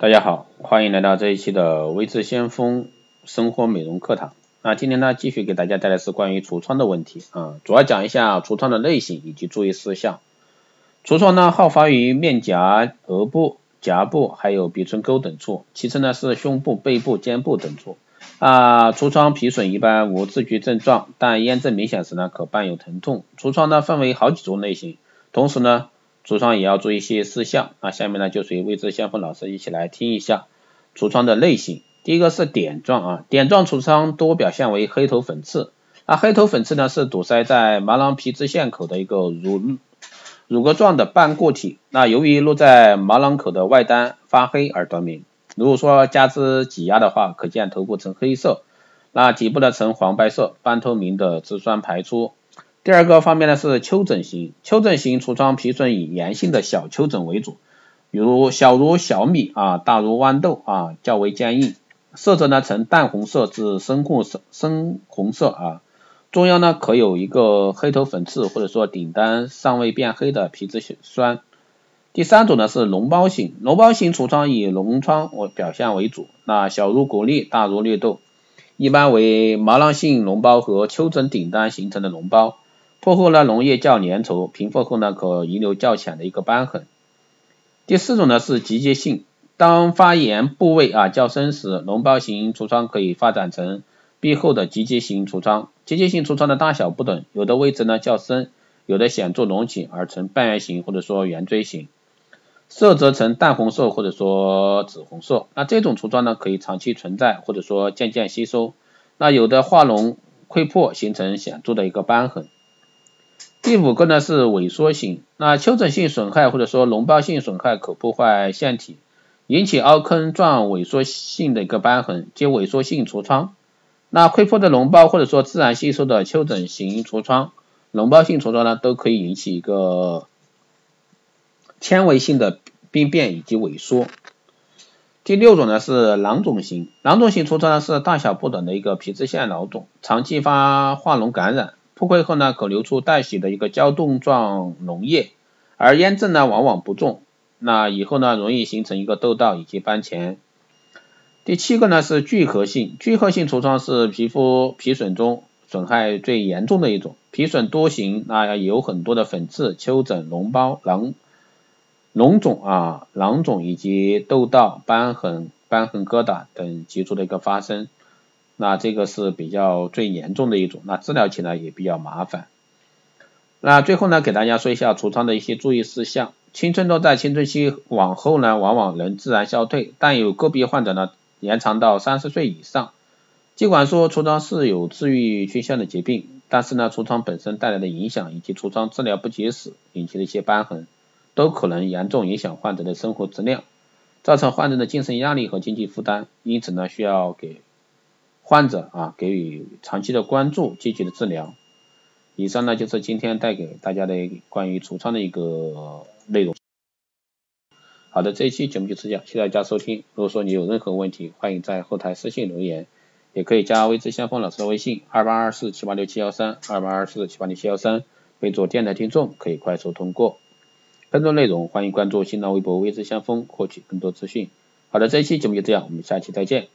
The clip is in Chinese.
大家好，欢迎来到这一期的微智先锋生活美容课堂。那今天呢，继续给大家带来是关于痤疮的问题啊，主要讲一下痤疮的类型以及注意事项。痤疮呢，好发于面颊、额部、颊部，还有鼻唇沟等处，其次呢是胸部、背部、肩部等处。啊，痤疮皮损一般无自觉症状，但炎症明显时呢，可伴有疼痛。痤疮呢分为好几种类型，同时呢。橱窗也要注意一些事项啊，下面呢就随未知先锋老师一起来听一下橱窗的类型。第一个是点状啊，点状橱窗多表现为黑头粉刺，那黑头粉刺呢是堵塞在毛囊皮脂腺口的一个乳乳鸽状的半固体，那由于落在毛囊口的外端发黑而得名。如果说加之挤压的话，可见头部呈黑色，那底部呢呈黄白色半透明的脂酸排出。第二个方面呢是丘疹型，丘疹型痤疮皮损以炎性的小丘疹为主，比如小如小米啊，大如豌豆啊，较为坚硬，色泽呢呈淡红色至深红色，深红色啊，中央呢可有一个黑头粉刺或者说顶端尚未变黑的皮质酸。第三种呢是脓包型，脓包型痤疮以脓疮为表现为主，那小如果粒，大如绿豆，一般为毛囊性脓包和丘疹顶端形成的脓包。破后呢，脓液较粘稠，平复后呢，可遗留较浅的一个瘢痕。第四种呢是集结性，当发炎部位啊较深时，脓包型痤疮可以发展成闭后的集结型痤疮。集结型痤疮的大小不等，有的位置呢较深，有的显著隆起而成半圆形或者说圆锥形，色泽呈淡红色或者说紫红色。那这种痤疮呢可以长期存在或者说渐渐吸收，那有的化脓溃破形成显著的一个瘢痕。第五个呢是萎缩型，那丘疹性损害或者说脓包性损害可破坏腺体，引起凹坑状萎缩性的一个瘢痕，即萎缩性痤疮。那溃破的脓包或者说自然吸收的丘疹型痤疮、脓包性痤疮呢，都可以引起一个纤维性的病变以及萎缩。第六种呢是囊肿型，囊肿型痤疮呢是大小不等的一个皮脂腺囊肿，长期发化脓感染。破溃后呢，可流出带血的一个胶冻状脓液，而炎症呢往往不重，那以后呢容易形成一个痘痘以及斑前。第七个呢是聚合性，聚合性痤疮是皮肤皮损中损害最严重的一种，皮损多型，那有很多的粉刺、丘疹、脓包、囊脓肿啊、囊肿以及痘痘、瘢痕、瘢痕疙瘩等急促的一个发生。那这个是比较最严重的一种，那治疗起来也比较麻烦。那最后呢，给大家说一下痤疮的一些注意事项。青春痘在青春期往后呢，往往能自然消退，但有个别患者呢，延长到三十岁以上。尽管说痤疮是有治愈倾向的疾病，但是呢，痤疮本身带来的影响以及痤疮治疗不及时引起的一些瘢痕，都可能严重影响患者的生活质量，造成患者的精神压力和经济负担。因此呢，需要给患者啊，给予长期的关注，积极的治疗。以上呢就是今天带给大家的关于痤疮的一个内容。好的，这一期节目就这样，谢谢大家收听。如果说你有任何问题，欢迎在后台私信留言，也可以加微知先锋老师的微信二八二四七八六七幺三二八二四七八六七幺三，备注电台听众，可以快速通过。更多内容欢迎关注新浪微博微知先锋，获取更多资讯。好的，这一期节目就这样，我们下期再见。